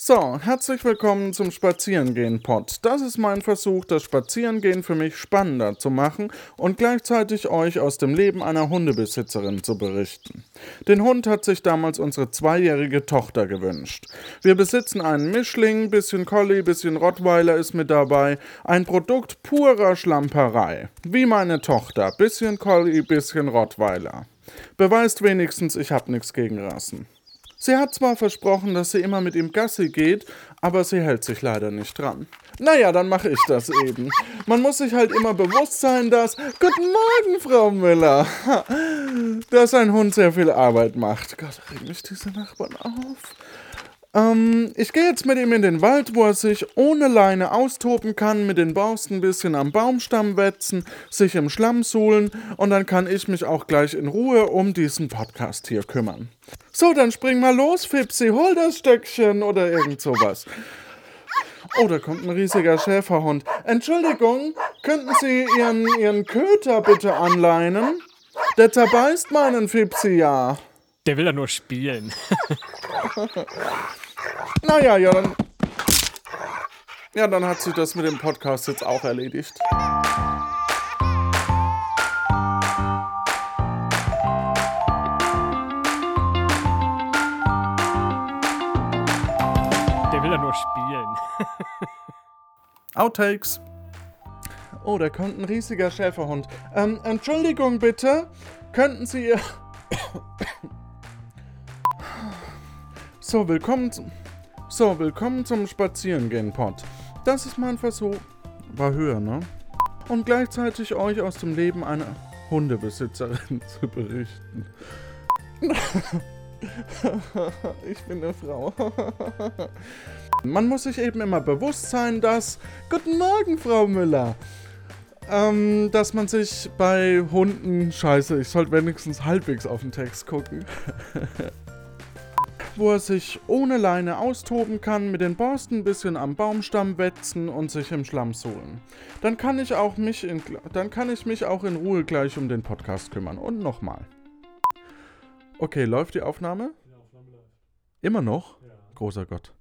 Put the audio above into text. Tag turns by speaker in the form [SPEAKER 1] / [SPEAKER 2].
[SPEAKER 1] So, herzlich willkommen zum Spazierengehen-Pod. Das ist mein Versuch, das Spazierengehen für mich spannender zu machen und gleichzeitig euch aus dem Leben einer Hundebesitzerin zu berichten. Den Hund hat sich damals unsere zweijährige Tochter gewünscht. Wir besitzen einen Mischling, bisschen Collie, bisschen Rottweiler ist mit dabei. Ein Produkt purer Schlamperei. Wie meine Tochter. Bisschen Collie, bisschen Rottweiler. Beweist wenigstens, ich hab nichts gegen Rassen. Sie hat zwar versprochen, dass sie immer mit ihm Gassi geht, aber sie hält sich leider nicht dran. Naja, dann mache ich das eben. Man muss sich halt immer bewusst sein, dass. Guten Morgen, Frau Müller! Dass ein Hund sehr viel Arbeit macht. Gott, regen mich diese Nachbarn auf. Ähm, ich gehe jetzt mit ihm in den Wald, wo er sich ohne Leine austoben kann, mit den Borsten ein bisschen am Baumstamm wetzen, sich im Schlamm suhlen und dann kann ich mich auch gleich in Ruhe um diesen Podcast hier kümmern. So, dann spring mal los, Fipsi, hol das Stöckchen oder irgend sowas. Oh, da kommt ein riesiger Schäferhund. Entschuldigung, könnten Sie Ihren, Ihren Köter bitte anleinen? Der zerbeißt meinen Fipsi ja.
[SPEAKER 2] Der will ja nur spielen.
[SPEAKER 1] Naja, ja, dann. Ja, dann hat sich das mit dem Podcast jetzt auch erledigt.
[SPEAKER 2] Der will ja nur spielen.
[SPEAKER 1] Outtakes. Oh, da kommt ein riesiger Schäferhund. Ähm, Entschuldigung bitte. Könnten Sie Ihr. So, willkommen zum. So, willkommen zum Spazierengehen-Pod. Das ist mein Versuch. War höher, ne? Und gleichzeitig euch aus dem Leben einer Hundebesitzerin zu berichten. ich bin eine Frau. Man muss sich eben immer bewusst sein, dass. Guten Morgen, Frau Müller. Ähm, dass man sich bei Hunden. Scheiße, ich sollte wenigstens halbwegs auf den Text gucken. Wo er sich ohne Leine austoben kann, mit den Borsten ein bisschen am Baumstamm wetzen und sich im Schlamm suhlen. Dann kann ich auch mich in, dann kann ich mich auch in Ruhe gleich um den Podcast kümmern. Und nochmal. Okay, läuft die Aufnahme?
[SPEAKER 3] Die Aufnahme läuft.
[SPEAKER 1] Immer noch?
[SPEAKER 3] Ja.
[SPEAKER 1] Großer Gott.